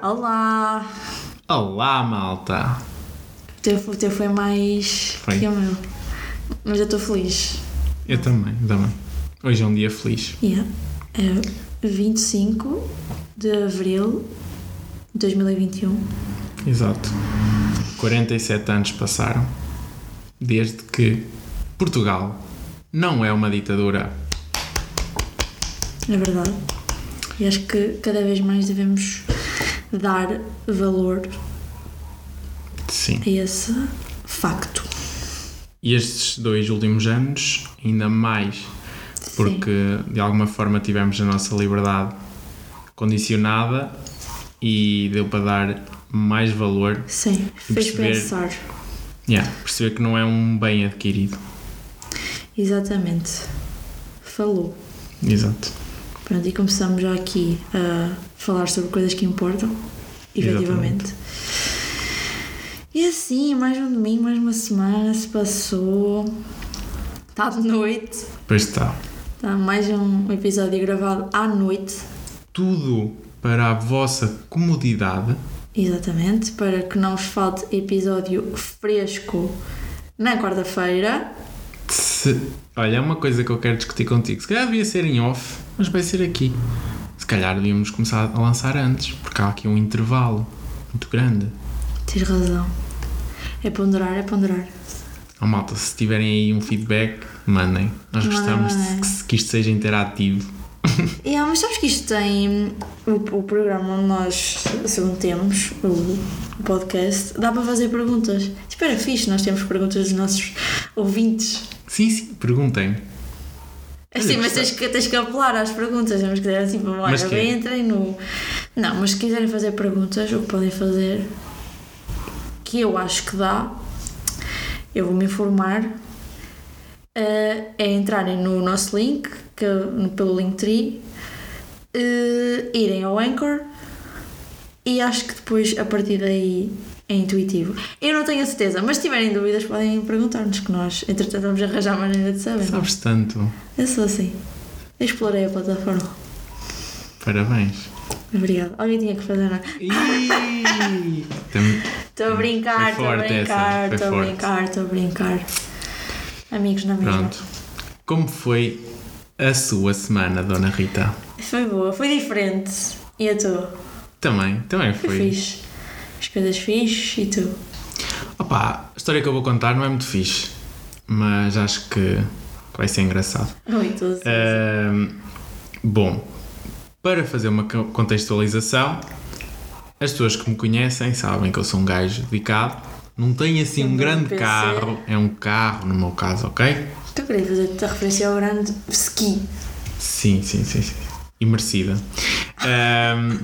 Olá! Olá, malta! O teu, teu foi mais Foi. que o meu. Mas eu estou feliz. Eu também, também. Hoje é um dia feliz. Yeah. É 25 de abril de 2021. Exato. 47 anos passaram desde que Portugal não é uma ditadura. É verdade. E acho que cada vez mais devemos dar valor Sim. a esse facto. E estes dois últimos anos, ainda mais, porque de alguma forma tivemos a nossa liberdade condicionada e deu para dar mais valor, Sim, fez perceber- pensar. yeah, perceber que não é um bem adquirido. Exatamente. Falou. Exato. Pronto, e começamos já aqui a falar sobre coisas que importam, efetivamente. E assim, mais um domingo, mais uma semana se passou. Está de noite. Pois está. Está mais um episódio gravado à noite. Tudo para a vossa comodidade. Exatamente, para que não vos falte episódio fresco na quarta-feira. Se, olha, é uma coisa que eu quero discutir contigo. Se calhar devia ser em off, mas vai ser aqui. Se calhar devíamos começar a lançar antes, porque há aqui um intervalo muito grande. Tens razão. É ponderar, é ponderar. Oh, malta, se tiverem aí um feedback, mandem. Nós Mandem, gostamos de mandem. que, que isto seja interativo. E, ah, mas sabes que isto tem o, o programa onde nós submetemos o, o podcast, dá para fazer perguntas. Espera, fixe, nós temos perguntas dos nossos ouvintes. Sim, sim, perguntem. Assim, mas tens que, tens que apelar às perguntas, temos que dizer assim, olha, bem, entrem no. Não, mas se quiserem fazer perguntas, o que podem fazer, que eu acho que dá, eu vou me informar, eh, é entrarem no nosso link, que, no- pelo Linktree, eh, irem ao Anchor e acho que depois a partir daí é intuitivo. Eu não tenho a certeza, mas se tiverem dúvidas podem perguntar-nos que nós, entretanto, vamos arranjar a maneira de saber. Sabes tanto. Eu sou assim. Explorei a plataforma. Parabéns. Obrigada. Alguém tinha que fazer, não é? Estou a brincar, estou a brincar, estou a brincar, estou a brincar. Amigos na mesma. Pronto. Como foi a sua semana, Dona Rita? Foi boa, foi diferente. E a tua? Também, também Foi foi. fixe. As coisas fixe e tu? Opa, a história que eu vou contar não é muito fixe, mas acho que vai ser engraçado. Oi, tu. Ahm, bom, para fazer uma co- contextualização, as pessoas que me conhecem sabem que eu sou um gajo dedicado. Não tenho assim um um grande PC. carro, é um carro no meu caso, ok? Tu queria fazer-te a referência ao grande ski. Sim, sim, sim, sim. Merecida. Ahm,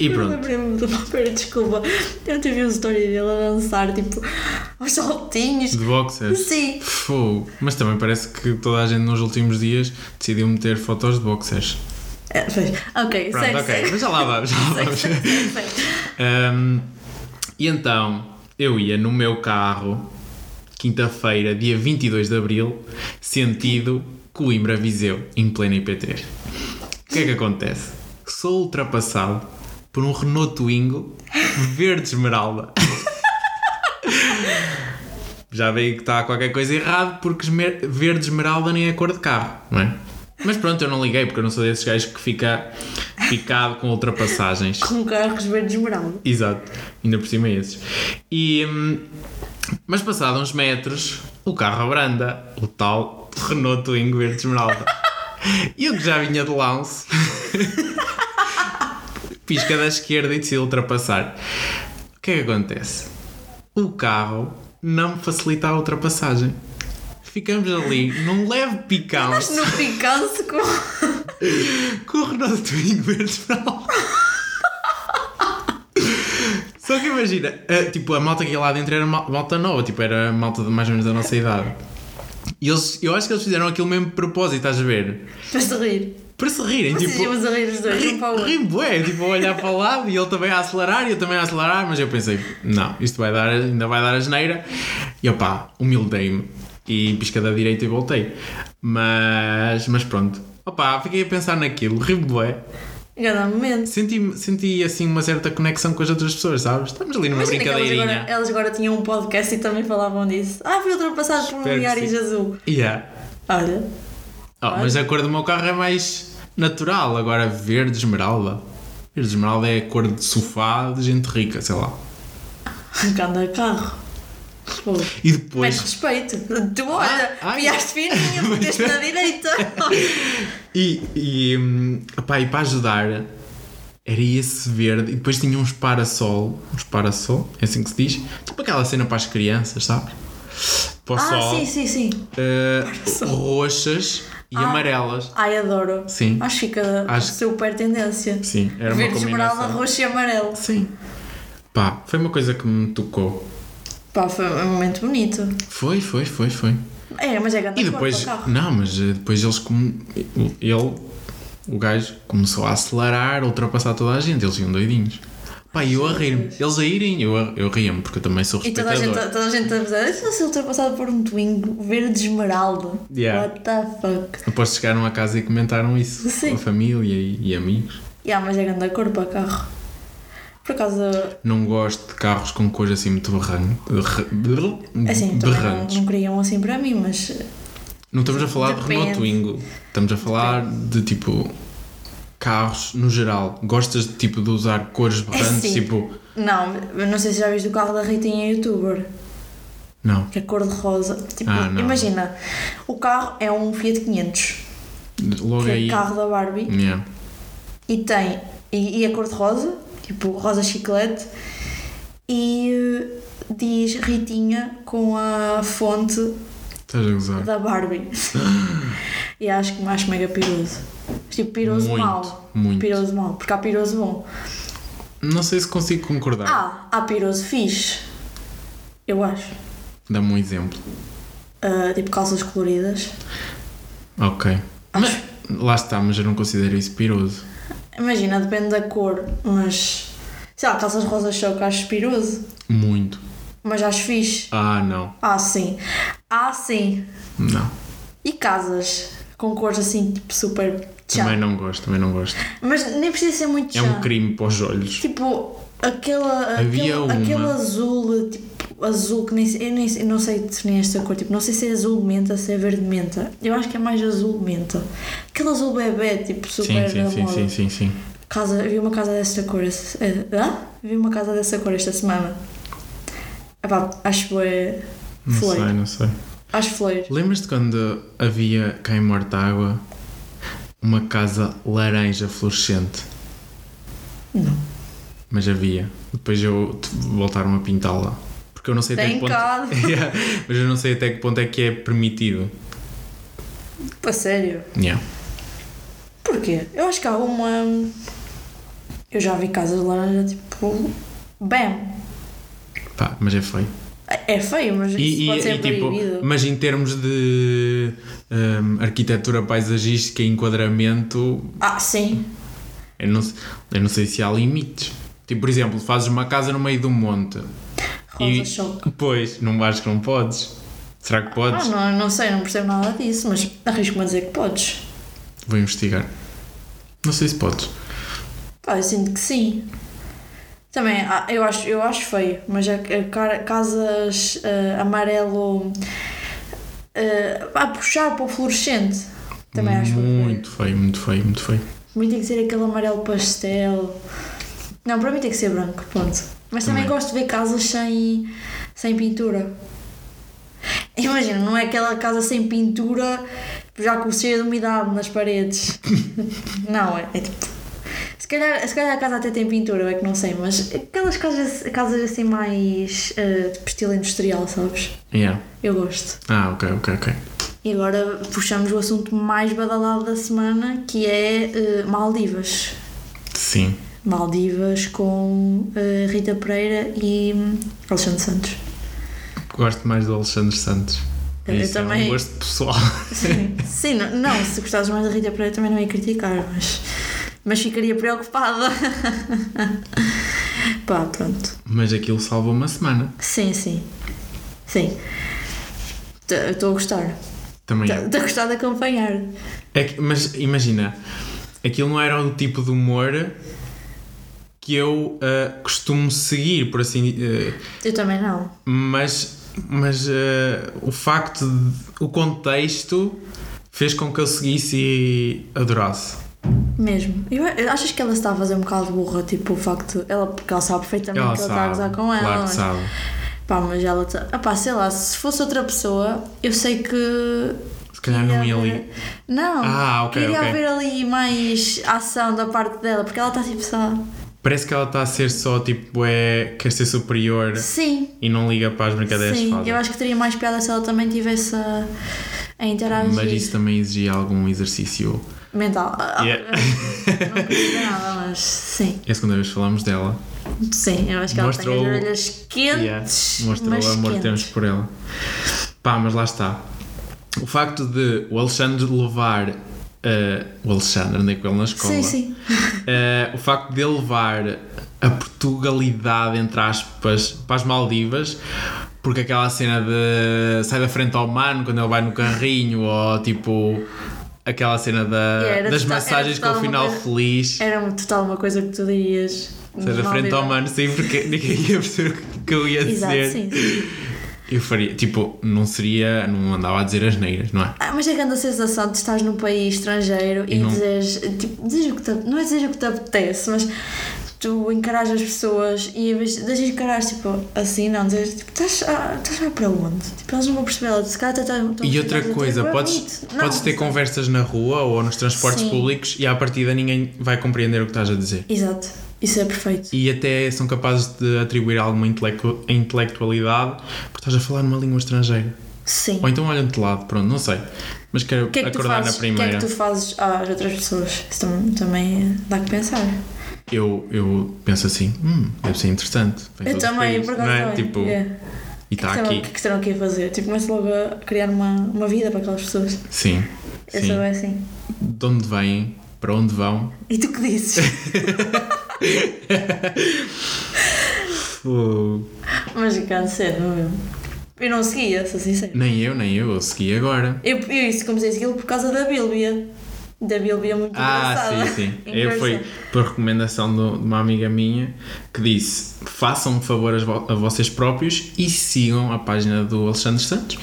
e Eu pronto. lembrei-me de uma pera, desculpa. Eu ontem vi uma história dele a dançar, tipo, aos saltinhos. De boxers. Sim. Fogo. Mas também parece que toda a gente nos últimos dias decidiu meter fotos de boxers. É, pois. Ok, Pronto, segue, ok. segue. Mas já lá vamos, já lá vamos. segue, segue, segue. Um, e então, eu ia no meu carro, quinta-feira, dia 22 de abril, sentido Coimbra-Viseu, em plena IP3. O que é que acontece? Sou ultrapassado por um Renault Twingo verde esmeralda. Já veio que está qualquer coisa errado porque verde esmeralda nem é cor de carro, não é? Mas pronto, eu não liguei porque eu não sou desses gajos que fica picado com ultrapassagens. Com carros verdes esmeralda. Exato, ainda por cima esses. E, hum, mas passado uns metros, o carro abranda, o tal Renault Twingo verde esmeralda. E eu que já vinha de lance, pisca da esquerda e decido ultrapassar. O que é que acontece? O carro não me facilita a ultrapassagem. Ficamos ali num leve picante No picante com. com o Renault Twingo verde esmeralda. Só que imagina, a, tipo, a malta que ia lá dentro era mal- malta nova, tipo, era malta de mais ou menos da nossa idade. E eles, eu acho que eles fizeram aquilo mesmo de propósito, estás a ver? Para se rir. Para se rirem, Vocês tipo. iam a rir os dois, um para o outro. Rim bué, tipo, a olhar para o lado e ele também a acelerar e eu também a acelerar, mas eu pensei, não, isto vai dar, ainda vai dar a geneira. E opá, humildei-me e pisca da direita e voltei. Mas, mas pronto, opá, fiquei a pensar naquilo, ri bué. Cada momento. Senti, senti assim uma certa conexão com as outras pessoas, sabes? Estamos ali numa Imagina que elas brincadeirinha. agora, elas agora tinham um podcast e também falavam disso. Ah, fui ultrapassado por um sim. azul. Yeah. Olha, Oh, mas a cor do meu carro é mais natural, agora verde esmeralda. Verde esmeralda é a cor de sofá de gente rica, sei lá. anda carro. E depois. respeito. Tu olha, Ah, piaste fininho, meteste na direita. E, e, hum, epá, e para ajudar, era esse verde. E depois tinha uns parasol. Uns parasol, é assim que se diz. Tipo aquela cena para as crianças, sabes? Para o Ah, sol. sim, sim, sim. eh, roxas e Ah. amarelas. Ai, adoro. Sim. Acho que fica Acho- super tendência. Sim, era uma Verde, esmeralda, combinação. roxo e amarelo. Sim. Pá, foi uma coisa que me tocou. Pá, foi um momento bonito. Foi, foi, foi, foi. É, mas é grande E depois, o carro. não, mas eh, depois eles, como ele, o gajo, começou a acelerar, a ultrapassar toda a gente, eles iam doidinhos. Pá, e eu a rir-me, eles a irem, eu, a- eu ria-me, porque eu também sou E toda a respeitador. gente, toda a gente a dizer, isso ser ultrapassado por um Twingo verde esmeralda. Yeah. What the fuck? Depois chegaram a casa e comentaram isso Sim. com a família e, e amigos. Yeah, mas é grande cor para carro. Por acaso, Não gosto de carros com cores assim muito berran- berr- assim, também não, berrantes. não queriam assim para mim, mas Não estamos a falar de Depende. Renault Twingo, estamos a falar de tipo carros no geral. Gostas de tipo de usar cores berrantes, sim. tipo. não, não sei se já viste o carro da Ritinha youtuber, Não. que é cor de rosa. Tipo, Ah, imagina, o carro é um Fiat 500, Logo que é aí. o carro da Barbie, Yeah. e tem, e, e a cor de rosa, tipo rosa chiclete, e eh, diz Ritinha com a fonte da Barbie. e acho que acho mega piroso. Tipo, piroso Muito, mau. muito. Piroso mau, porque há piroso bom. Não sei se consigo concordar. Ah, há piroso fixe. Eu acho. Dá-me um exemplo. Ah, tipo calças coloridas. Ok. Mas, lá está, mas eu não considero isso piroso. Imagina, depende da cor, mas. Sei lá, calças rosa choque acho piroso. Muito. Mas acho fixe. Ah, não. Ah, sim. Ah, sim. Não. E casas com cores assim, tipo, super Também chá. não gosto, também não gosto. Mas nem precisa ser muito É chá. um crime para os olhos. Tipo, aquela, Havia aquele, uma. aquele azul, tipo, azul que nem sei, eu nem eu não sei definir esta cor, tipo, não sei se é azul menta, se é verde menta. Eu acho que é mais azul menta. Aquele azul bebê, tipo, Sim, super sim, sim, moda. sim, sim, sim. Casa, vi uma casa desta cor. hã? Vi uma casa dessa cor esta semana. Epá, acho que é Não sei, não sei. Acho fleiro. Lembras-te quando havia cá em Mortágua uma casa laranja fluorescente? Não. Mas havia. Depois eu voltaram a pintá-la. Porque eu não sei até que ponto. Yeah, Mas eu não sei até que ponto é que é permitido. A sério? Yeah. Porquê? Eu acho que há uma. Eu já vi casas de laranja tipo. Bam! Pá, mas é feio. É feio, mas isso E, pode e- ser e, tipo, mas em termos de hum, arquitetura paisagística e enquadramento, Ah, sim. eu não, eu não sei se há limites. Tipo, por exemplo, fazes uma casa no meio do monte. E- choque. Pois, não acho que não podes. Será que Ah, podes? não, não sei, não percebo nada disso, mas arrisco-me a dizer que podes. Vou investigar. Não sei se podes. Pá, eu sinto que sim. Também, ah, eu acho, eu acho feio, mas a, a casas ah, amarelo ah, a puxar para o fluorescente também acho feio. muito feio, muito feio, muito feio. Para mim tem que ser aquele amarelo pastel. Não, para mim tem que ser branco, ponto. Mas também, Também. gosto de ver casas sem, sem pintura. Imagina, não é aquela casa sem pintura já com cheia de umidade nas paredes. não, é, é tipo. Se calhar, se calhar a casa até tem pintura, eu é que não sei, mas aquelas casas, casas assim mais eh, tipo estilo industrial, sabes? Yeah. Eu gosto. Ah, ok, ok, ok. E agora puxamos o assunto mais badalado da semana que é eh, Maldivas. Sim. Maldivas com eh, Rita Pereira e hum, Alexandre Santos. Gosto mais do Alexandre Santos. Eu Isso é também- um gosto pessoal. Sim, sim não, não, se gostasses mais da Rita Pereira também não ia criticar, mas, mas ficaria preocupada. Pá, pronto. Mas aquilo salvou uma semana. Sim, sim. Sim. Estou a gostar. Também. Estou a gostar de acompanhar. É que- mas imagina, aquilo não era o tipo de humor que eu ah, costumo seguir, por assim dizer. Eu também não. mas mas ah, o facto de, o contexto fez com que eu seguisse e adorasse. Mesmo. Eu, eu- achas que ela está a fazer um bocado burra? Tipo, o facto. Ela, porque ela sabe perfeitamente Ela que ele está a sabe, gozar com ela. claro mas- sabe. Pá, mas ela. Tá... Ah, pá, sei lá, se fosse outra pessoa, eu sei que. Se calhar não ia haver- ali. Não, Ah, ok, queria ok. haver ali mais ação da parte dela, porque ela está tipo só. Parece que ela está a ser só tipo, é, quer ser superior Sim, e não liga para as brincadeiras sim. Eu acho que teria mais piada se ela também tivesse a, a interagir. Mas isso também exigia algum exercício. mental. Ah, Yeah. Não consigo nada, mas sim. É a segunda vez que falamos dela. Sim, eu acho que Mostrou- ela tem as orelhas quentes. Mostrou mas o amor que temos por ela. Pá, mas lá está. O facto de o Alexandre levar. Eh, o Alexandre, andei com ele na escola. Sim, sim. Eh, o facto de ele levar a Portugalidade, entre aspas, para as Maldivas, porque aquela cena de sai da frente ao mano quando ele vai no carrinho, ou tipo aquela cena da, Era das total- massagens com o final coisa- feliz. Era um total uma coisa que tu dirias. Sai da frente ao mano, sim, porque ninguém ia perceber o que eu ia Exato, dizer. sim, sim. Eu faria, tipo, não seria, não andava a dizer as neiras, não é? Ah, mas é grande a sensação de estás num país estrangeiro e, E não- dizes, tipo, dizes o que te, não é dizer o que te apetece, mas tu encaras as pessoas e em vez de encarar tipo assim, não, dizes tipo, estás a, estás a para onde? Tipo, eles não vão perceber, ela se calhar estão- E outra coisa, tipo, é podes. Não, podes ter sabe? conversas na rua ou nos transportes Sim. públicos e à partida ninguém vai compreender o que estás a dizer. Exato, isso é perfeito. E até são capazes de atribuir alguma intelectu- intelectualidade porque estás a falar numa língua estrangeira. Sim. Ou então olham-te de lado, pronto, não sei. Mas quero que é que acordar na o que é primeira. que tu fazes às outras pessoas? Isso também, também dá que pensar. eu, eu penso assim, hum, deve ser interessante. Eu também, por acaso não é? Tipo, Yeah. e está O que aqui. O que estarão aqui a fazer? Tipo, começo logo a criar uma, uma vida para aquelas pessoas. Sim. Eu sim. sou assim. De onde vêm, para onde vão. E tu que dizes? Mas cansa, não é? Eu não seguia, sou sincera. Nem eu, nem eu, eu segui agora. Eu, eu isso comecei a segui-lo por causa da Bíblia. Da Bíblia muito Ah, engraçada. sim, sim. Eu fui por recomendação de uma amiga minha que disse: façam um favor a vocês próprios e sigam a página do Alexandre Santos.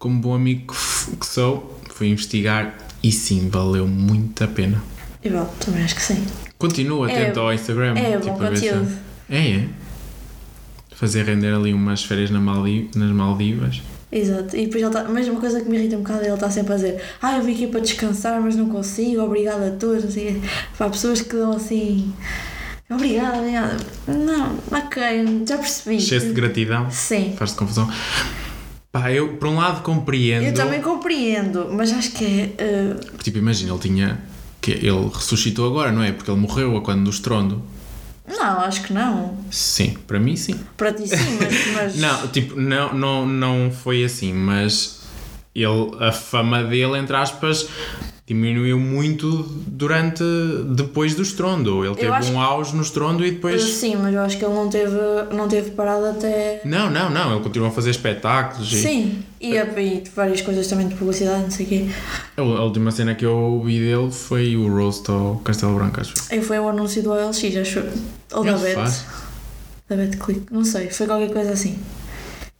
Como bom amigo que sou, fui investigar e sim, valeu muito a pena. E bom, também acho que sim. Continua É- atento ao Instagram. É tipo, bom ver se- conteúdo. É, é. Fazer render ali umas férias na Maldi- nas Maldivas. Exato. E depois ele tá, mas uma coisa que me irrita um bocado é ele está sempre a dizer Ah, eu vim aqui para descansar, mas não consigo, obrigada a todos. Não sei o quê. Pá, pessoas que dão assim. Obrigada, obrigada. Não, ok, já percebi. Excesso de gratidão. Sim. Faz-te confusão. Pá, eu por um lado compreendo. Eu também compreendo, mas acho que é. eh, Tipo, imagina, ele tinha. Que Ele ressuscitou agora, não é? Porque ele morreu a quando do estrondo. não, acho que não. Sim, para mim sim. Para ti sim, mas. mas Não, tipo, não, não, não foi assim, mas ele, a fama dele, entre aspas, diminuiu muito durante. depois do estrondo. Ele teve acho um auge no estrondo e depois. Sim, mas eu acho que ele não teve, não teve parado até. Não, não, não, ele continuou a fazer espetáculos e Sim, e, e várias coisas também de publicidade, não sei o quê. a, a última cena que eu ouvi dele foi o roast ao Castelo Branco, acho. Aí foi o anúncio do OLX, acho. Ou da Bet. Da BetClick, não sei, foi qualquer coisa assim.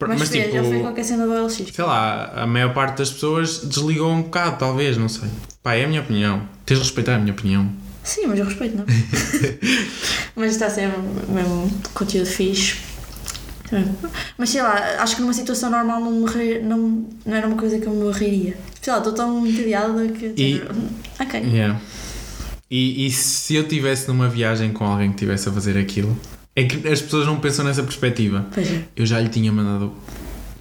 Mas, Mas, fez, tipo, já foi qualquer cena do OLX. sei lá, a maior parte das pessoas desligou um bocado, talvez, não sei. Pá, é a minha opinião. Tens de respeitar a minha opinião. Sim, mas eu respeito, não? mas está ser mesmo conteúdo fixe. Mas sei lá, acho que numa situação normal não, rir, não, não era uma coisa que eu me riria. Sei lá, estou tão entediada que. E- Ok. Yeah. E, e se eu estivesse numa viagem com alguém que estivesse a fazer aquilo, é que as pessoas não pensam nessa perspectiva. Pois é. Eu já lhe tinha mandado o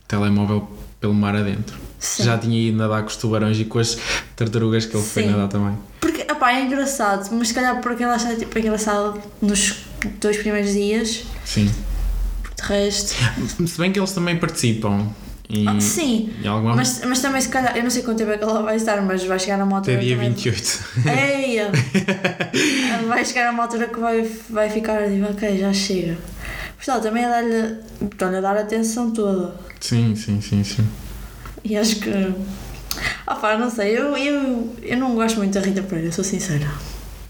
telemóvel pelo mar adentro. Sim. Já tinha ido nadar com os tubarões e com as tartarugas que ele foi Sim. nadar também. Porque, opá, pá, é engraçado, mas se calhar por aquela é tipo engraçado nos dois primeiros dias, Sim. de resto. Se bem que eles também participam. E, Ah, sim, e alguma mas, mas também se calhar, eu não sei quanto tempo é que ela vai estar, mas vai chegar a uma altura. até dia também- 28. Eia! vai chegar a uma altura que vai, vai ficar tipo, ok, já chega. Portanto, também é dar-lhe estão-lhe a dar atenção toda. sim, sim, sim, sim. E acho que. Ah pá, não sei, eu, eu, eu não gosto muito da Rita Pereira, sou sincera.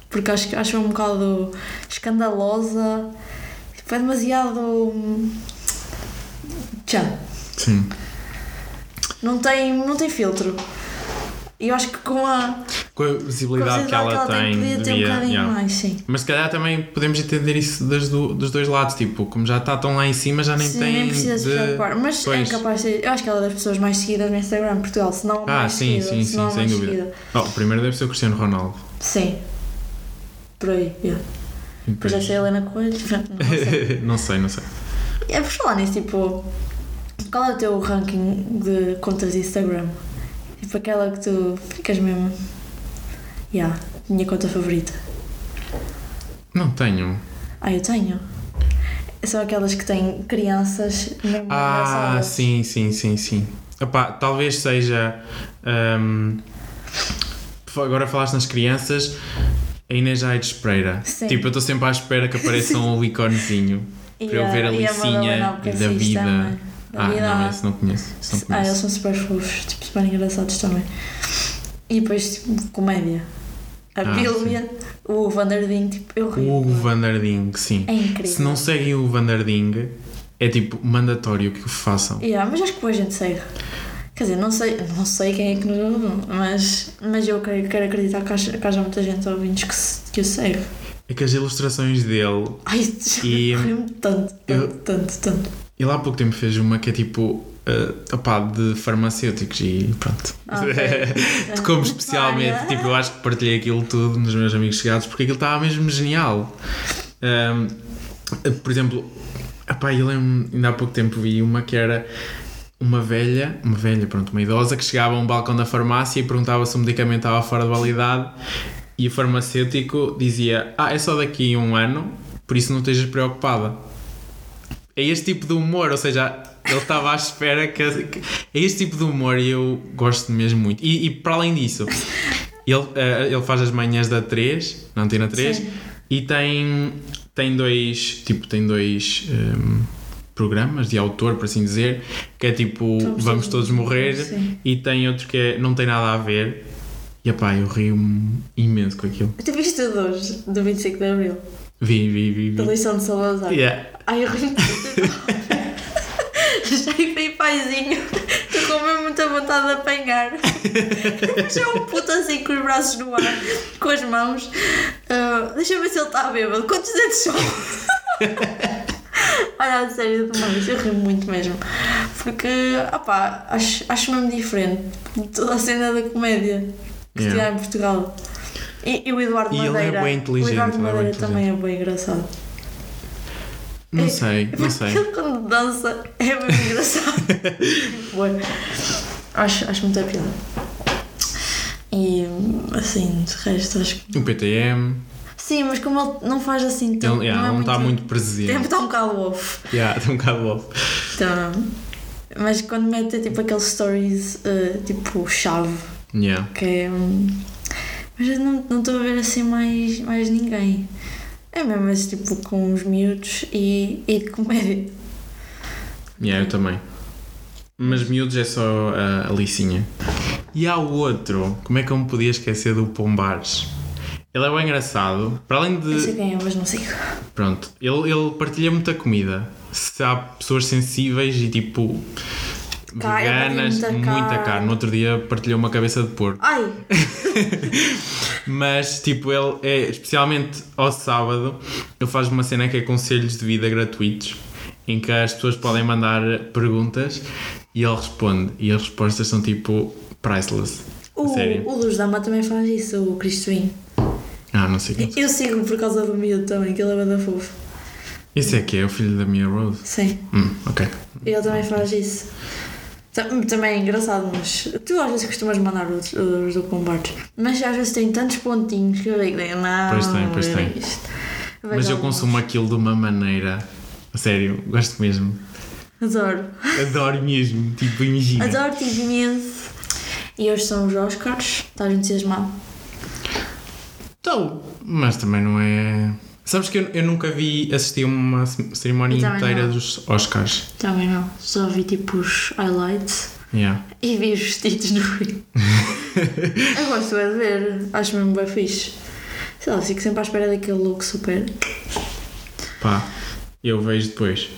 Porque acho, que- acho um bocado escandalosa, tipo, é demasiado. Tchau. Sim. Não tem, não tem filtro. E eu acho que com a, Com a visibilidade que ela, tem, podia ter um devia- bocadinho yeah. mais, sim. Mas se calhar também podemos entender isso do- dos dois lados, tipo, como já está tão lá em cima, já nem Sim, tem. nem precisa de... preocupar. Mas Pois. é capaz de ser. Eu acho que ela é das pessoas mais seguidas no Instagram Portugal, se não Ah, mais sim, seguida. sim, sim, sem mais dúvida. seguida. Oh, o primeiro deve ser o Cristiano Ronaldo. Sim. Por aí, yeah. Depois deve ser a Helena Coelho. Não sei. não sei, não sei. É por falar nisso, tipo, qual é o teu ranking de contas de Instagram? Tipo aquela que tu ficas mesmo. Yeah, minha conta favorita. Não tenho. Ah, eu tenho. São aquelas que têm crianças mesmo Ah, sim, sim, sim, sim. Epá, talvez seja. hum, agora falaste nas crianças. A Inês Aires Pereira. Sim. Tipo, eu estou sempre à espera que apareça um iconezinho para eu ver a Licinha Madalena da vida. também. Da Ah, vida. não, esse não conheço. Esse não Ah, eles conheço. são super fofos, tipo, super engraçados também. E depois, tipo, comédia. A Ah, Bíblia, o Vanderding, tipo, eu rio. O Hugo Vanderding, sim. É incrível. Se não seguem o Vanderding, é tipo mandatório que o façam. Yeah, mas acho que boa gente segue. Quer dizer, não sei, não sei quem é que nos ouve, mas, mas eu quero, quero acreditar que haja, que haja muita gente ouvintes que, se- que o segue. É que as ilustrações dele. Ai, E- rio-me tanto, tanto, eu- tanto, tanto. Ele há pouco tempo fez uma que é tipo. Uh, opá, de farmacêuticos e pronto. Ah, ok. Tocou-me especialmente, Olha. tipo, eu acho que partilhei aquilo tudo nos meus amigos chegados porque aquilo estava mesmo genial. Um, por exemplo, epá, eu lembro, ainda há pouco tempo vi uma que era uma velha, uma velha, pronto, uma idosa que chegava a um balcão da farmácia e perguntava se o medicamento estava fora de validade e o farmacêutico dizia: Ah, é só daqui a um ano, por isso não estejas preocupada. É este tipo de humor, ou seja, ele estava à espera que, É este tipo de humor e eu gosto mesmo muito. E, e para além disso, ele, eh, ele faz as manhãs da 3, na antena 3, Sim. e tem, tem dois. Tipo, tem dois. ehm, programas de autor, por assim dizer, que é tipo Vamos Vamos todos Todos Morrer, sim. e tem outro que é Não Tem Nada a Ver. E epá, eu rio-me imenso com aquilo. Tu viste o hoje, do 25 de Abril, Vi, vi, vi. da vi. lição de Salazar? Yeah. Ai, eu ri paizinho. Estou com mesmo muita vontade de apanhar. Mas é um puto assim com os braços no ar, com as mãos. Ah, deixa eu ver se ele está bêbado. Quantos dedos são? Olha, a sério, demais. Eu rio muito mesmo. Porque, opá, acho, acho mesmo diferente de toda a cena da comédia que se Yeah. há em Portugal. E, e o Eduardo E ele é Madeira. bem inteligente, o Eduardo é Madeira também é bem engraçado. Não sei, não sei. Ele quando dança é mesmo engraçado. Bué. acho, acho muito piada. E assim, de resto, acho que. O PTM, Sim, mas como ele não faz assim tão. ele yeah, é não está muito Tempo presente. está um bocado off. Yeah, está um bocado off. Então, mas quando mete tipo aqueles stories eh, tipo chave, Yeah. que é. hum, Mas eu não não estou a ver assim mais, mais ninguém. É mesmo esse tipo com os miúdos e, e de comédia. Yeah, eu também. Mas miúdos é só a, a licinha. E há o outro, como é que eu me podia esquecer do Pombares? Ele é bem engraçado. Para além Eu sei de. quem é, mas não sei. Pronto, ele, ele partilha muita comida. Se há pessoas sensíveis e tipo. Carne, veganas, muita muita, carne. carne. No outro dia partilhou uma cabeça de porco. Ai! Mas, tipo, ele é, especialmente ao sábado, ele faz uma cena que é conselhos de vida gratuitos, em que as pessoas podem mandar perguntas e ele responde. E as respostas são tipo priceless. O, sério. o Luz Dama também faz isso, o Cristoinho. Ah, não sei quem. Eu sigo por causa do miúdo também, que ele é bada fofo. Esse é que é o filho da Mia Rose. Sim, Hum, ok. ele também faz isso. Tam- Também é engraçado, mas tu às vezes costumas mandar os, os documentários. Mas às vezes tem tantos pontinhos que eu digo, não, Pois tem, pois tem. Mas eu consumo aquilo de uma maneira. A sério, gosto mesmo. Adoro. Adoro mesmo. Tipo, imagina. Adoro-te imenso. E hoje são os Oscars. Estás entusiasmado? Estou. Mas também não é. Sabes que eu, eu nunca vi assistir uma cerimónia inteira não. dos Oscars. Também não. Só vi tipo os highlights Yeah. e vi os vestidos no fim. eu gosto é de ver. Acho mesmo bem fixe. Sei lá, fico sempre à espera daquele look super. Pá, eu vejo depois.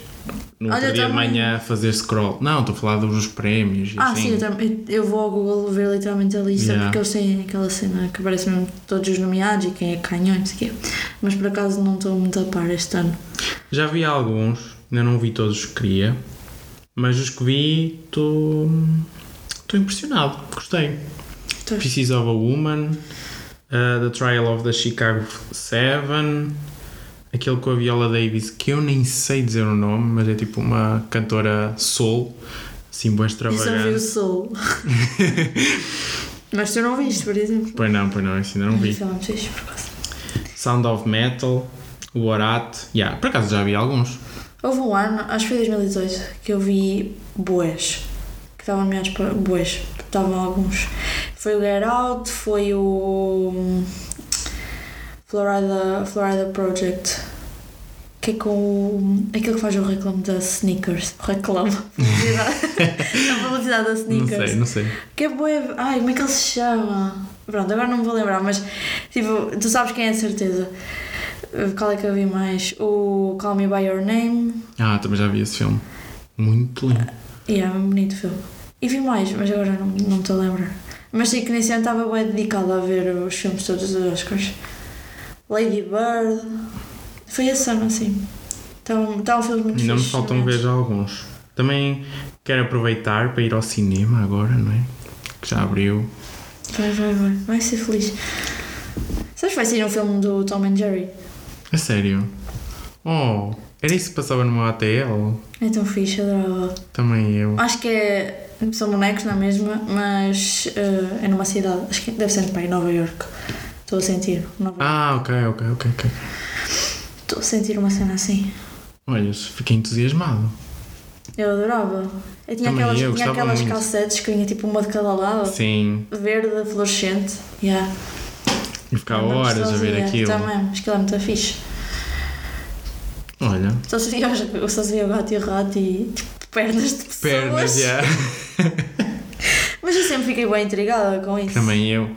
No Olha, outro dia de também- manhã fazer scroll. Não, estou a falar dos prémios e Ah, assim. sim, eu, também, eu vou ao Google ver literalmente a lista Yeah. porque eles têm aquela cena que aparece mesmo todos os nomeados e quem é que ganhou, não sei o quê. Mas por acaso não estou muito a par este ano. Já vi alguns, ainda não vi todos os que queria. Mas os que vi, estou. Estou impressionado. Gostei. Estou- Pieces of a Woman, uh, The Trial of the Chicago Seven, aquele com a Viola Davis, que eu nem sei dizer o nome, mas é tipo uma cantora soul, assim, boa Eu só o extravagante. Soul. Mas tu não viste, por exemplo. Pois não, pois não, esse ainda não vi. É. Sound of Metal, Warat, yeah, por acaso já vi alguns. Houve um ano, acho que foi 2018, que eu vi Boés. Que estavam nomeados para Boés. Estavam alguns. Foi o Get Out, foi o. Florida, Florida Project. Que é com o. aquele que faz o reclame da Sneakers. O reclame. Publicidade. A publicidade da Não Sneakers. sei, não sei. Que é bué. Ai, como é que ele se chama? Pronto, agora não me vou lembrar, mas tipo, tu sabes quem é de certeza. Qual é que eu vi mais? O Call Me By Your Name. Ah, também já vi esse filme. Muito lindo. E é um bonito filme. E vi mais, mas agora não, não me estou a lembrar. Mas sei que nesse ano estava bem dedicada a ver os filmes todos dos Oscars. Lady Bird. Foi esse ano assim. Estavam estavam filmes muito Ainda me faltam ver alguns. Também quero aproveitar para ir ao cinema agora, não é? Que já abriu. Vai, vai, vai. Vai ser feliz. Sabes que vai sair um filme do Tom and Jerry? A sério? Oh, era isso que passava no meu ATL? É tão fixe, adorava. Também eu. Acho que é. São bonecos na mesma, mas eh, é numa cidade. Acho que deve ser para em Nova York. Estou a sentir. Ah, ok, ok, ok, ok. Estou a sentir uma cena assim. Olha, fiquei entusiasmado. Eu adorava. Eu tinha Também aquelas, eu, tinha aquelas muito. cassetes que vinha tipo uma de cada lado. Sim, Verde, fluorescente. Yeah. e ficava horas a ver aquilo. Também, acho que ela é muito fixe. Olha, Só se via, só se via gato e rato e tipo, pernas de pessoas. pernas, já. Mas eu sempre fiquei bem intrigada com isso. Também eu.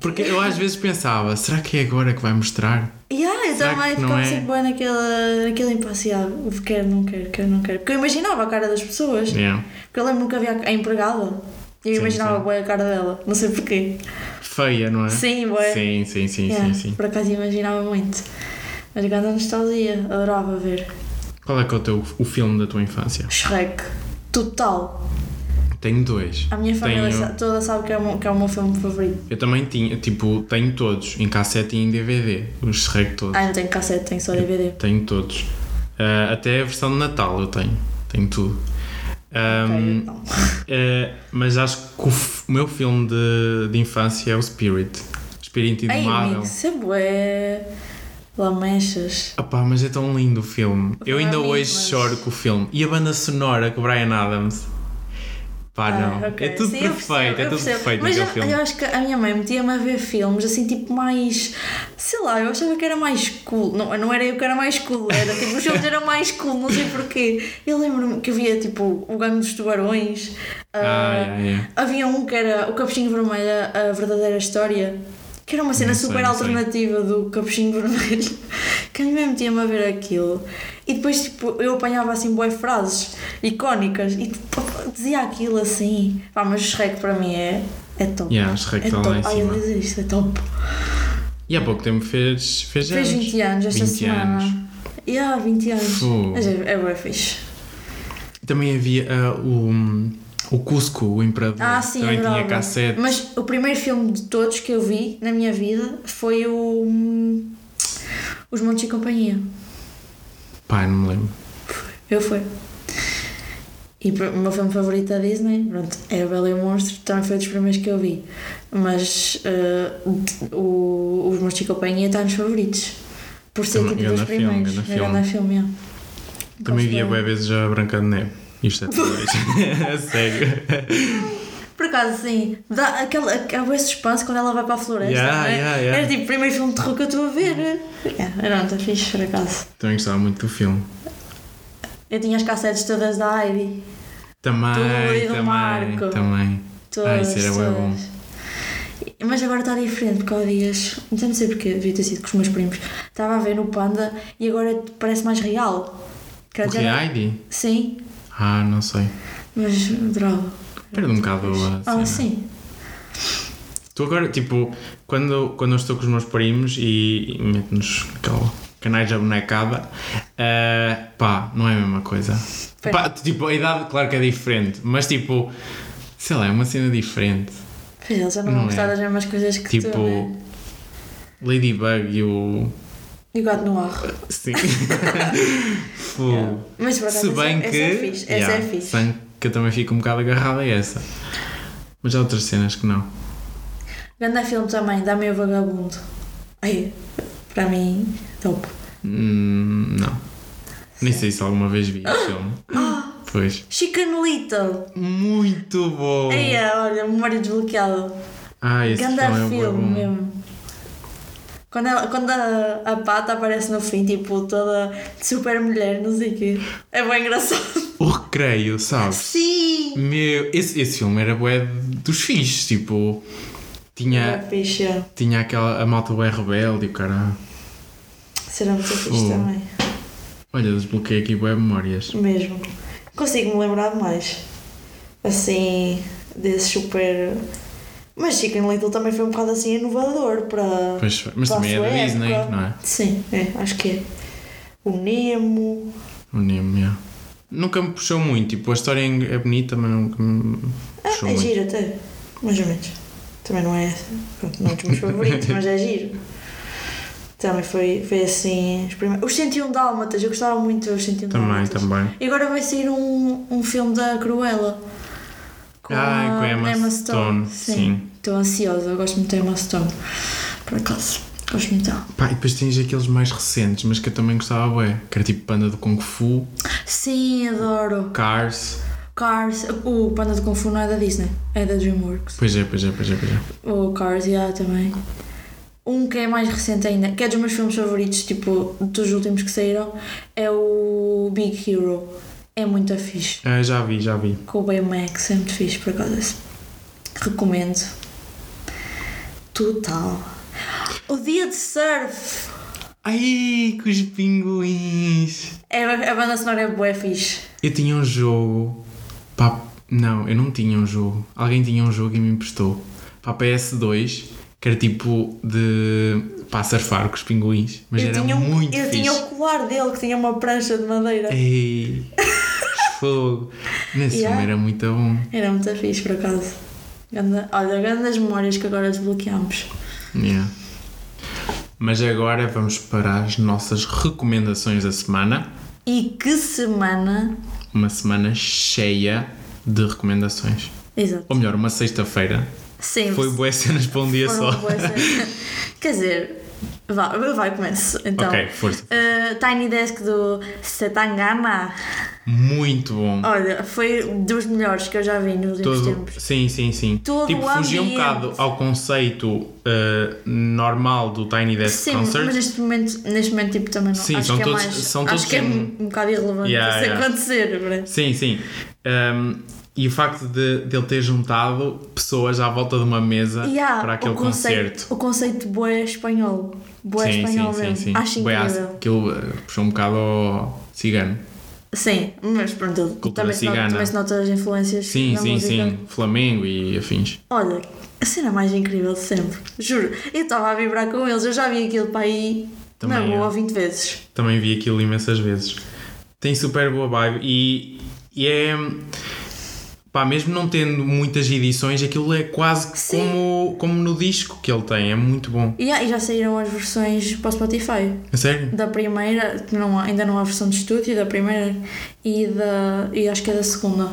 Porque eu às vezes pensava, será que é agora que vai mostrar? Yeah, não ficava é? sempre bem naquele, naquele impasse. ah, Quero, não quero, quero, não quero. Porque eu imaginava a cara das pessoas. Yeah. Porque eu lembro-me que havia a empregada. E eu Sim, imaginava sim. bem a cara dela. Não sei porquê. Feia, não é? Sim, bué. Sim, sim, sim, Yeah, sim, sim. Por acaso imaginava muito. Mas grande nostalgia, adorava ver. Qual é que é o teu o filme da tua infância? Shrek, total. Tenho dois. A minha família Tenho- toda sabe que é, o meu, que é o meu filme favorito. Eu também tinha, tipo, tenho todos, em cassete e em DVD, os Shrek todos. Ah, não tenho cassete, tenho só DVD. Tenho todos. Ah, até a versão de Natal eu tenho. Tenho tudo. Ahm, Ok, então. eh, mas acho que o, o meu filme de, de infância é o Spirit. Espírito Ai, Indomável. amigo, isso é. Lamechas. Opá, mas é tão lindo o filme. Eu Ah, ainda amigo, hoje mas- choro com o filme. E a banda sonora com o Brian Adams. Pá, não. Ah, ok. É tudo Sim, perfeito, percebo, é tudo perfeito Mas naquele eu, filme. eu acho que a minha mãe metia-me a ver filmes assim, tipo, mais. Sei lá, eu achava que era mais cool. Não, não era eu que era mais cool, era tipo, os filmes eram mais cool, não sei porquê. Eu lembro-me que havia tipo o Gangue dos Tubarões. Ah, ah, yeah, yeah. Havia um que era o Capuchinho Vermelho, a verdadeira história. Que era uma cena Não sei, super não alternativa do Capuchinho Vermelho. Que a minha mãe metia-me a ver aquilo. E depois, tipo, eu apanhava assim boas frases icónicas e tipo, dizia aquilo assim. Pá, mas o Shrek para mim é, é top. Yeah, o Shrek é está top. lá em Ai, eu cima. vou dizer isto, é top. E há pouco tempo fez, fez, Fez anos. 20 anos esta 20 semana. anos. Yeah, 20 anos. Mas é, é bem fixe. Também havia ah, o, o Cusco, o Imperador. Ah, sim, Também tinha cassete. Mas o primeiro filme de todos que eu vi na minha vida foi o. Os Montes e Companhia. Pá, não me lembro. Eu fui. E o meu filme favorito da Disney, pronto, é A Bela e o Monstro, também foi dos primeiros que eu vi. Mas d- o, os Monstros e Companhia está nos favoritos. Por ser tipo dos filme, primeiros. ganda É filme. grande filme, é. Também via bem. vezes a Branca de Neve. Isto é tudo isso. A sério. Por acaso, sim, dá aquele, aquele suspense quando ela vai para a floresta. Yeah, não é? yeah, yeah. Era tipo o primeiro filme de terror que eu estou a ver. Yeah, era muito fixe, por acaso. Também gostava muito do filme. Eu tinha as cassetes todas da Heidi. Também, Do- do também, Marco. também. Todas, Ah, isso era bué bom. todas. Mas agora está diferente, porque há dias, então não sei porque, devia ter sido com os meus primos. Estava a ver no Panda e agora parece mais real. Que O é Heidi? Sim, Ah, não sei. mas adorava. Perde um bocado a Ah, sim. Tu agora, tipo, quando, quando eu estou com os meus primos e, e meto-nos canais da bonecada, ah, pá, não é a mesma coisa. Pá, tipo, a idade, claro que é diferente, mas tipo, sei lá, é uma cena diferente. Pois eles já não, Não vão é. gostar das mesmas coisas que Tipo, tu, né? Ladybug e o. E o gato no arro. Sim. Fogo. Mas por acaso, Se bem essa, que. essa é fixe. Essa Yeah, é fixe. Que eu também fico um bocado agarrado a essa. Mas há outras cenas que não. Ganda filme também, Dá-me o Vagabundo. Ai, para mim, top. Hum, não. Nem sei se alguma vez vi esse filme. Ah! Pois. Chicken Little. Muito bom! Eia, olha, memória desbloqueada. Ah, esse Ganda filme é filme mesmo. Quando, ela, quando a, a pata aparece no fim, tipo, toda super mulher, não sei o quê. É bem engraçado. O Recreio, sabes? Sim! Meu, esse, esse filme era bué dos fixes, tipo... Tinha, fixe, é. tinha aquela... A malta bué rebelde e o cara... Será muito fixe Fogo. também. Olha, desbloqueei aqui bué memórias. Mesmo. Consigo-me lembrar de mais. Assim, desse super. Mas Chicken Little também foi um bocado assim inovador para. Pois, foi. mas para a também é da Disney, não é? Sim, é, acho que é. O Nemo. O Nemo, yeah. Nunca me puxou muito, tipo, a história é bonita, mas nunca me Ah, puxou é muito. giro até. Mais ou menos. Também não é. Pronto, não é dos meus favoritos, mas é giro. Também foi, foi assim. Os, primeiros... os 101 Dálmatas, eu gostava muito dos 101 Também, Dálmatas. também. E agora vai sair um, um filme da Cruella. Com Ah, com a Emma Stone, sim. Estou ansiosa, eu gosto muito da Emma Stone. Por acaso, gosto muito dela. Pá, e depois tens aqueles mais recentes, mas que eu também gostava, bué. Que era tipo Panda do Kung Fu, Sim, adoro. Cars. Cars, o Panda de Kung Fu não é da Disney, é da Dreamworks. Pois é, pois é, pois é, pois é. O Cars, já também. Um que é mais recente ainda, que é dos meus filmes favoritos, tipo, dos últimos que saíram, é o Big Hero. É muito fixe. Ah, já vi, já vi. Com o Baymax, é muito fixe, por acaso. esse. Recomendo. Total. O dia de surf. Ai, com os pinguins. É, a banda sonora é bué fixe. Eu tinha um jogo. Pá, não, eu não tinha um jogo. Alguém tinha um jogo e me emprestou. Para a PS2, que era tipo de. Pá, surfar com os pinguins. Mas eu era um- muito eu fixe. tinha o colar dele que tinha uma prancha de madeira. Ei, fogo. Nesse Yeah. filme era muito bom. Era muito fixe, por acaso. Ganda, olha, grandes memórias que agora desbloqueamos. Yeah. Mas agora vamos para as nossas recomendações da semana. E que semana. Uma semana cheia de recomendações. Exato. Ou melhor, uma sexta-feira. Sim, Foi boas cenas para um dia só. Quer dizer, vai, vai começar. Então, Ok, força. Uh, Tiny Desk do Setangana. Muito bom. Olha, foi dos melhores que eu já vi nos últimos tempos. sim, sim, sim. Todo tipo, fugia um bocado ao conceito uh, normal do Tiny Desk Sim, Concert. mas neste momento, neste momento tipo, também não. Sim, acho são que todos- é mais, são acho todos que é em- um bocado irrelevante Yeah, isso yeah. acontecer, parece. Sim, sim. Um, e o facto de, de ele ter juntado pessoas à volta de uma mesa Yeah, para aquele o conceito, concerto. O conceito bué espanhol. Sim, espanhol sim, mesmo. sim, sim. Acho incrível. Aquilo uh, puxou um bocado ao cigano. Sim, mas pronto, Cultura também se, nota, cigana. também se nota as influências Sim, sim, música. sim. Flamengo e afins. Olha, a cena mais incrível de sempre. Juro, eu estava a vibrar com eles, eu já vi aquilo para aí Também na boa 20 vezes. Também vi aquilo imensas vezes. Tem super boa vibe e, e é. Pá, mesmo não tendo muitas edições, aquilo é quase Sim. como, como no disco que ele tem, é muito bom. E, e já saíram as versões para o Spotify. A sério? Da primeira, não há- ainda não há versão de estúdio, da primeira e da. e acho que é da segunda.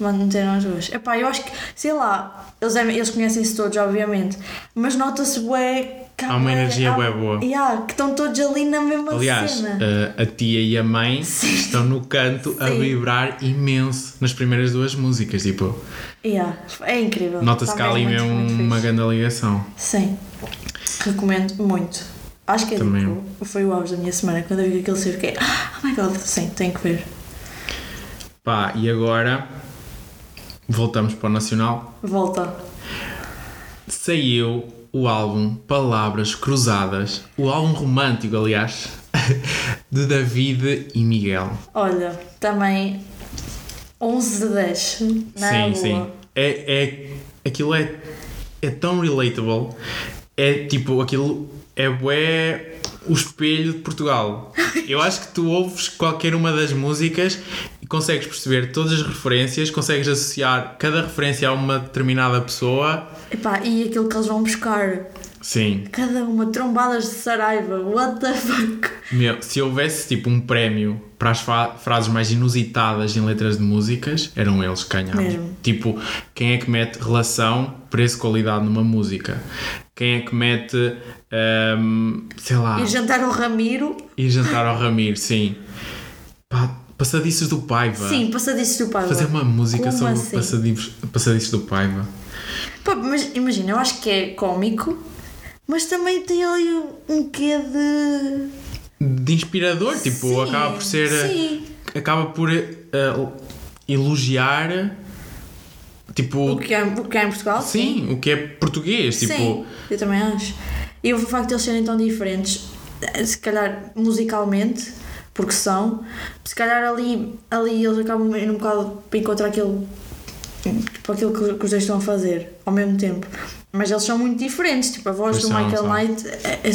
Manteram as duas. Epá, eu acho que, sei lá, eles, eles conhecem-se todos, obviamente, mas nota-se bué Há uma energia há- bué boa. Yeah, que estão todos ali na mesma Aliás, cena. a, a tia e a mãe estão no canto a Sim. vibrar imenso nas primeiras duas músicas. Tipo, Yeah, é incrível. nota-se Está que há ali mesmo uma fixe. grande ligação. Sim, recomendo muito. Acho que é Também tipo, foi o auge da minha semana quando eu vi aquele ser fiquei, oh my god, sim, tenho que ver. Pá, e agora voltamos para o Nacional. Volta. Saiu o álbum Palavras Cruzadas, o álbum romântico, aliás, de David e Miguel. Olha, também 11 de 10. Na sim, boa. sim. É, é, aquilo é, é tão relatable. É tipo, aquilo é bué o espelho de Portugal. Eu acho que tu ouves qualquer uma das músicas consegues perceber todas as referências, consegues associar cada referência a uma determinada pessoa. Epá, e aquilo que eles vão buscar, Sim. cada uma trombadas de Saraiva, what the fuck? Meu, se houvesse tipo um prémio para as frases mais inusitadas em letras de músicas, eram eles que ganhavam. Mesmo. Tipo, quem é que mete relação, preço, qualidade numa música? Quem é que mete, hum, sei lá, E jantar ao Ramiro, ir jantar ao Ramiro, sim. Pá, passadiços do Paiva. sim, passadiços do Paiva. Fazer uma música Como sobre assim? passadiços, passadiços do Paiva. Mas imagina, eu acho que é cómico, mas também tem ali um quê de. De inspirador, tipo, Sim, acaba por ser. Sim. Acaba por eh, elogiar. Tipo, O que, há, o que há em Portugal? Sim, o que é português, tipo, Sim, eu também acho. E o facto de eles serem tão diferentes, eh, se calhar musicalmente, porque são, se calhar ali, ali eles acabam um bocado para encontrar aquilo, tipo, aquilo que, que os dois estão a fazer ao mesmo tempo. Mas eles são muito diferentes, tipo, a voz Pois do são, Michael são. Knight é, é,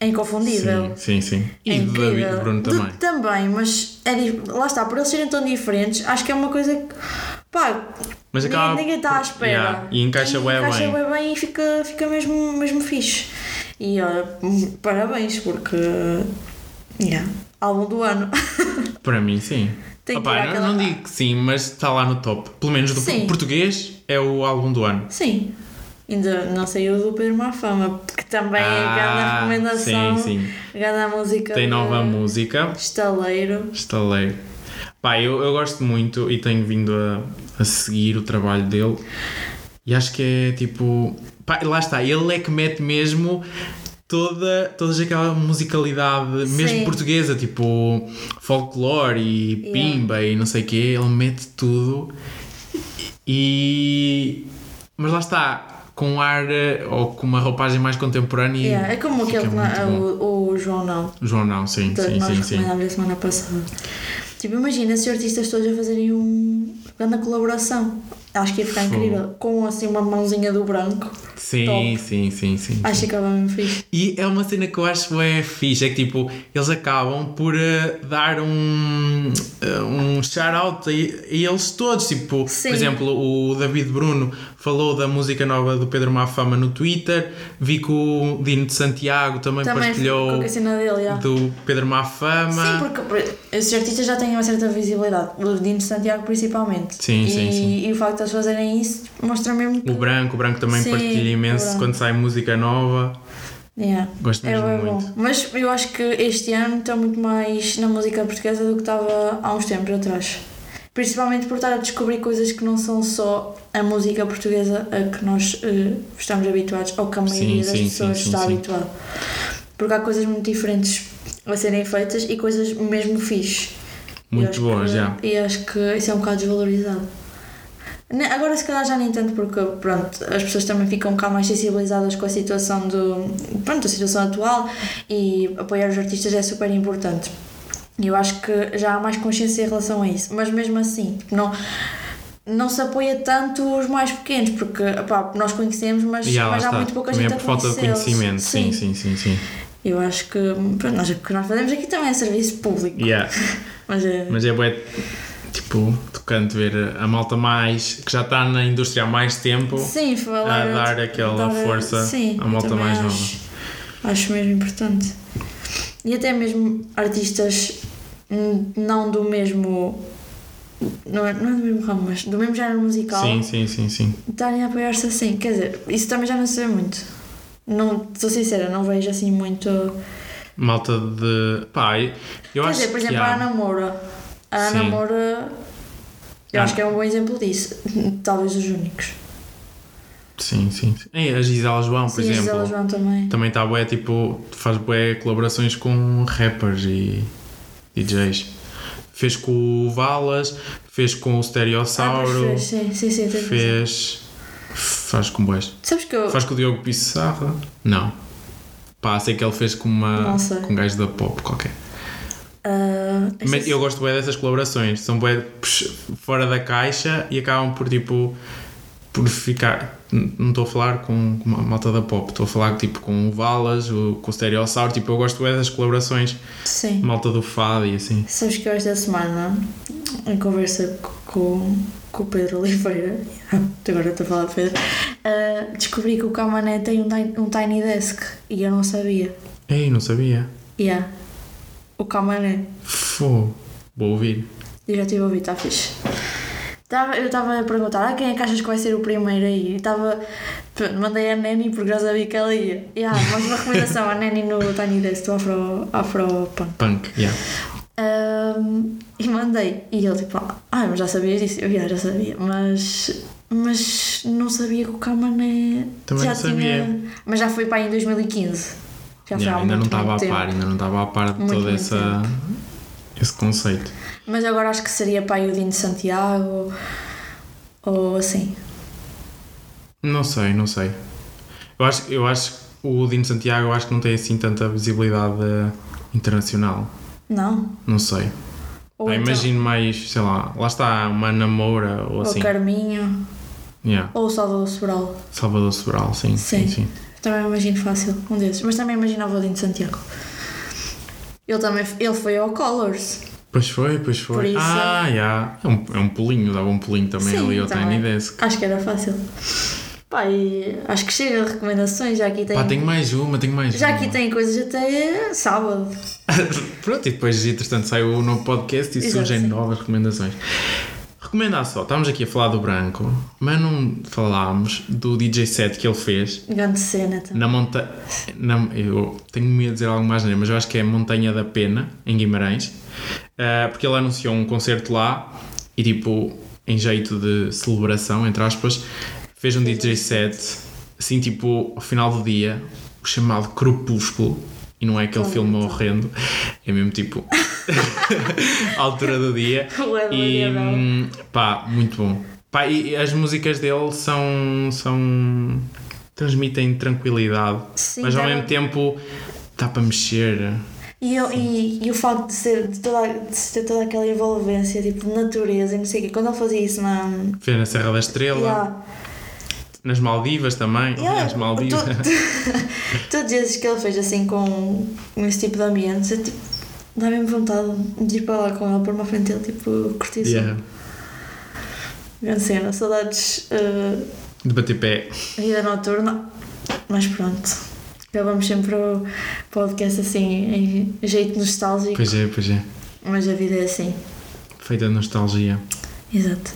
é inconfundível. sim, sim, sim. E É do David. Bruno também. também, mas é, lá está, por eles serem tão diferentes, acho que é uma coisa que pá, Mas ninguém- acaba ninguém está à espera. Yeah, e encaixa E bué encaixa bem. bem e fica, fica mesmo, mesmo fixe. E olha, parabéns, porque yeah, álbum do ano. Para mim, sim. Tem Opa, não, aquela- não digo que sim, mas está lá no top. Pelo menos do Sim. português é o álbum do ano. Sim. Ainda não saiu do Pedro Mafama, que também é grande Ah, recomendação. sim, sim. Grande música. Tem de nova música. Estaleiro. Estaleiro. Pá, eu, eu gosto muito e tenho vindo a, a seguir o trabalho dele. E acho que é tipo. Pá, lá está, ele é que mete mesmo toda, toda aquela musicalidade, mesmo Sim. portuguesa, tipo folclore e Yeah. pimba e não sei o quê. Ele mete tudo. E. Mas lá está, com um ar eh, ou com uma roupagem mais contemporânea. Yeah, é como aquele bom. o, o João Não. João não, sim, que sim, nós sim, sim. recomendámos a semana passada. Tipo, imagina esses artistas todos a fazerem um grande colaboração. Acho que ia ficar incrível. Com assim uma mãozinha do branco. Sim, Top. sim, sim, sim. Acho que ficava mesmo fixe. E é uma cena que eu acho é fixe, é que tipo, eles acabam por eh, dar um, eh, um shout-out a, eles todos. Tipo, Sim. por exemplo, o David Bruno falou da música nova do Pedro Mafama no Twitter, vi que o Dino de Santiago também, Também partilhou com a cena dele, já. do Pedro Mafama. Sim, porque por- esses artistas já têm uma certa visibilidade. O Dino de Santiago, principalmente. Sim, e, sim, sim. E o facto eles fazerem isso mostra mesmo que. O Branco, o Branco também Sim, partilha imenso quando sai música nova. Yeah. Gosto É mesmo bem muito. bom. Mas eu acho que este ano está muito mais na música portuguesa do que estava há uns tempos atrás. Principalmente por estar a descobrir coisas que não são só a música portuguesa a que nós eh, estamos habituados ou que a maioria Sim, das sim, pessoas sim, está habituada. Porque há coisas muito diferentes a serem feitas e coisas mesmo fixe. Muito boas, já. E acho que isso é um bocado desvalorizado. Agora, se calhar, já nem tanto, porque pronto, as pessoas também ficam um bocado mais sensibilizadas com a situação do. Pronto, a situação atual e apoiar os artistas é super importante. E eu acho que já há mais consciência em relação a isso. Mas mesmo assim, tipo, não. Não se apoia tanto os mais pequenos, porque opá, nós conhecemos, mas, já mas há muito pouca Também gente é a por falta de conhecimento. Sim, sim, sim, sim. Eu acho que pronto, nós, o que nós fazemos aqui também é serviço público. Yeah. Mas é. Mas é bué tipo, tocante ver a malta mais que já está na indústria há mais tempo Sim, falar. a dar aquela dar- força sim, à malta mais acho, nova. Acho mesmo importante. E até mesmo artistas não do mesmo. Não é, não é do mesmo ramo, mas do mesmo género musical Sim, sim, sim, sim. estarem a apoiar-se assim. Quer dizer, isso também já não se vê muito. Não, sou sincera, não vejo assim muito. Malta de. Pá, eu Quer acho dizer, por que exemplo, há- a Ana Moura. A Ana Sim. Moura. Eu Ah. acho que é um bom exemplo disso. Talvez os únicos. Sim, sim. sim. E a Gisela João, por Sim, a exemplo. Gisela João também. Também está bué, tipo, faz bué colaborações com rappers e DJs. Fez com o Valas, fez com o Ah, Stereossauro, pois fez, sim, sim, sim. fez. Faz com boés. Sabes que eu. Faz com o Diogo Pissarra? Não. Pá, sei que ele fez com uma. Com um gajo da pop qualquer. Ah, Mas eu gosto bué dessas colaborações. São psh, fora da caixa e acabam por tipo. por ficar. Não estou a falar com, com uma malta da pop, estou a falar tipo com o Valas, o, com o Stereossauro. Tipo, eu gosto bué das colaborações. Sim. Malta do Fado e assim. Sabes que eu esta semana, em conversa co- com, com o Pedro Oliveira, agora estou a falar de Pedro, ah, descobri que o Camané tem um, um Tiny Desk e eu não sabia. Ei, não sabia. Yeah. O Camané. Fô, vou ouvir. Eu já estive a ouvir, está fixe. Tava, eu estava a perguntar a quem é que achas que vai ser o primeiro aí? E estava. Mandei a Neni porque já sabia que ela ia. Yeah, mas uma recomendação, a Neni no Tiny Desk do Afro, Afro Punk. Punk, yeah. Ahm, e mandei. E ele tipo, ah, mas já sabias disso? Eu já, já sabia, mas. Mas não sabia que o Camané. Também já não sabia. Mas já foi para aí em 2015. Já foi Yeah, há ainda não estava a par, ainda não estava a par de Muito, todo muito essa, esse conceito. Mas agora acho que seria para aí o Dino de Santiago. Ou assim. Não sei, não sei. Eu acho, eu acho que o Dino Santiago eu acho que não tem assim tanta visibilidade internacional. Não? Não sei. Ou Pá, então- imagino mais, sei lá, lá está uma namora ou Ou assim. Carminho. Yeah. Ou o Salvador Sobral. Salvador Sobral, sim, sim, Sim. sim. Também imagino fácil, um desses. Mas também imaginava o Dino de Santiago. Ele também ele foi ao Colors. Pois foi, pois foi. Isso- Ah, yeah. é, um, é um pulinho, dava um pulinho também Sim, ali ao também. Tiny Desk. Acho que era fácil. Pá, e acho que chega de recomendações. Já aqui tem, Pá, tenho mais uma, tenho mais já uma. aqui tem coisas até sábado. Pronto, e depois, entretanto, sai o novo podcast e Exato, surgem sim. novas recomendações. Recomendar só, estávamos aqui a falar do Branco, mas não falámos do DJ set que ele fez Grande cena também. na montanha. Eu tenho medo de dizer algo mais, mas eu acho que é Montanha da Pena, em Guimarães, Ah, porque ele anunciou um concerto lá e, tipo, em jeito de celebração, entre aspas, fez um DJ set, assim, tipo, ao final do dia, o chamado Crepúsculo. E não é aquele Claro, filme horrendo, é mesmo tipo a altura do dia. E pá, muito bom. Pá, e as músicas dele são. são transmitem tranquilidade, Sim, mas ao mesmo tempo dá para mexer. E, eu- e, e o facto de, ser, de, toda, de ter toda aquela envolvência, tipo, de natureza e não sei o quê. Quando ele fazia isso na. Fez na Serra da Estrela, Yeah, nas Maldivas também. yeah, Nas Maldivas. to- todos esses que ele fez assim com, esse tipo de ambientes, é, tipo, dá mesmo vontade de ir para lá com ele, pôr uma frente dele, tipo, curtir. Yeah. Grande cena, saudades uh, De bater pé. vida noturna, mas pronto. Acabamos sempre o podcast assim, em jeito nostálgico, Pois é, pois é. mas a vida é assim. Feita de nostalgia. Exato.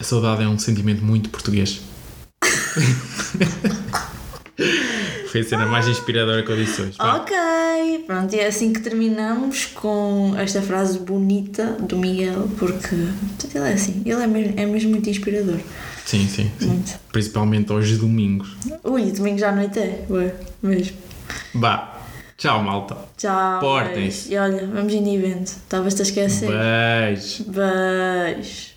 A saudade é um sentimento muito português. Foi a cena mais inspiradora que eu disse hoje. Vá. Ok, pronto, e é assim que terminamos com esta frase bonita do Miguel, porque ele é assim, ele é mesmo, é mesmo muito inspirador. Sim, sim, sim. Muito. Principalmente aos domingos. Ui, domingo já à noite é, ué, mesmo. Vá. Tchau, malta. Tchau. Portem-se. E olha, vamos indo evento, estavas-te a esquecer. Beijo. Beijo.